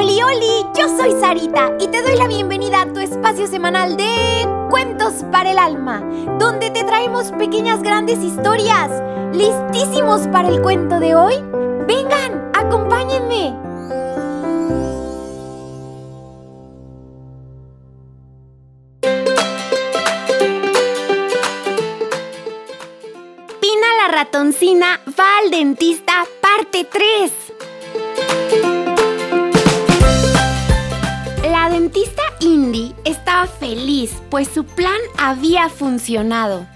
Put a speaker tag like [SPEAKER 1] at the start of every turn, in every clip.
[SPEAKER 1] Oli, oli, yo soy Sarita y te doy la bienvenida a tu espacio semanal de Cuentos para el Alma, donde te traemos pequeñas grandes historias. ¿Listísimos para el cuento de hoy? Vengan, acompáñenme. Pina la ratoncina va al dentista, parte 3. Indy estaba feliz, pues su plan había funcionado.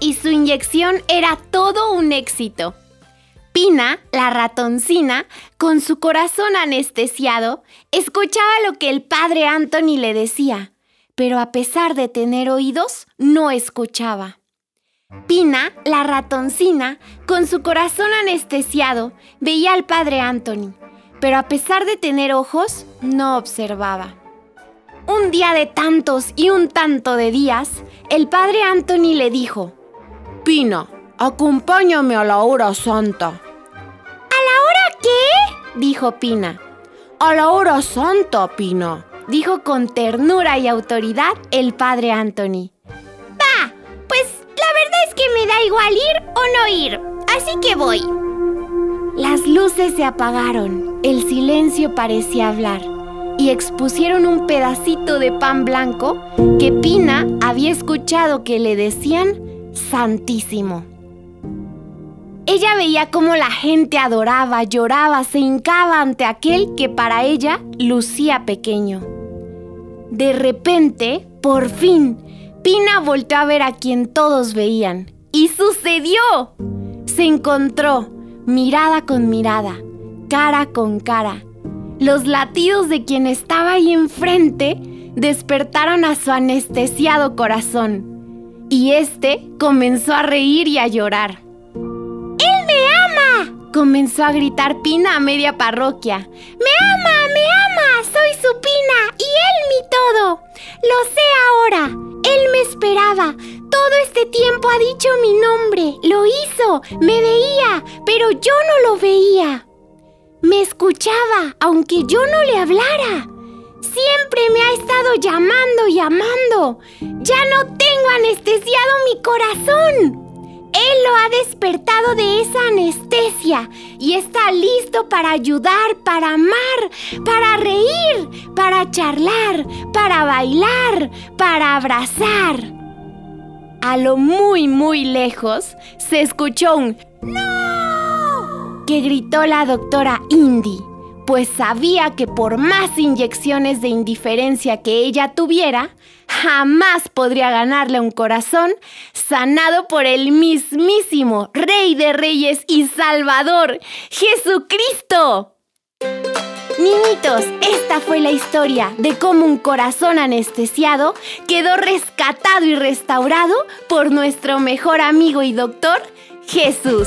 [SPEAKER 1] Y su inyección era todo un éxito. Pina, la ratoncina, con su corazón anestesiado, escuchaba lo que el padre Anthony le decía, pero a pesar de tener oídos, no escuchaba. Pina, la ratoncina, con su corazón anestesiado, veía al padre Anthony, pero a pesar de tener ojos, no observaba. Un día de tantos y un tanto de días, el padre Anthony le dijo,
[SPEAKER 2] Pina, acompáñame a la hora santa.
[SPEAKER 1] ¿A la hora qué? dijo Pina.
[SPEAKER 2] A la hora santa, Pina,
[SPEAKER 1] dijo con ternura y autoridad el padre Anthony. Va, pues la verdad es que me da igual ir o no ir, así que voy. Las luces se apagaron, el silencio parecía hablar y expusieron un pedacito de pan blanco que Pina había escuchado que le decían Santísimo. Ella veía cómo la gente adoraba, lloraba, se hincaba ante aquel que para ella lucía pequeño. De repente, por fin, Pina volteó a ver a quien todos veían. ¡Y sucedió! Se encontró, mirada con mirada, cara con cara. Los latidos de quien estaba ahí enfrente despertaron a su anestesiado corazón. Y este comenzó a reír y a llorar. ¡Él me ama! Comenzó a gritar Pina a media parroquia. ¡Me ama! ¡Me ama! ¡Soy su Pina! ¡Y él mi todo! Lo sé ahora. Esperaba. Todo este tiempo ha dicho mi nombre. Lo hizo. Me veía. Pero yo no lo veía. Me escuchaba, aunque yo no le hablara. Siempre me ha estado llamando y amando. Ya no tengo anestesiado mi corazón. Él lo ha despertado de esa anestesia y está listo para ayudar, para amar, para reír, para charlar, para bailar, para abrazar. A lo muy, muy lejos se escuchó un ¡No! que gritó la doctora Indy pues sabía que por más inyecciones de indiferencia que ella tuviera, jamás podría ganarle un corazón sanado por el mismísimo Rey de Reyes y Salvador, Jesucristo. Niñitos, esta fue la historia de cómo un corazón anestesiado quedó rescatado y restaurado por nuestro mejor amigo y doctor, Jesús.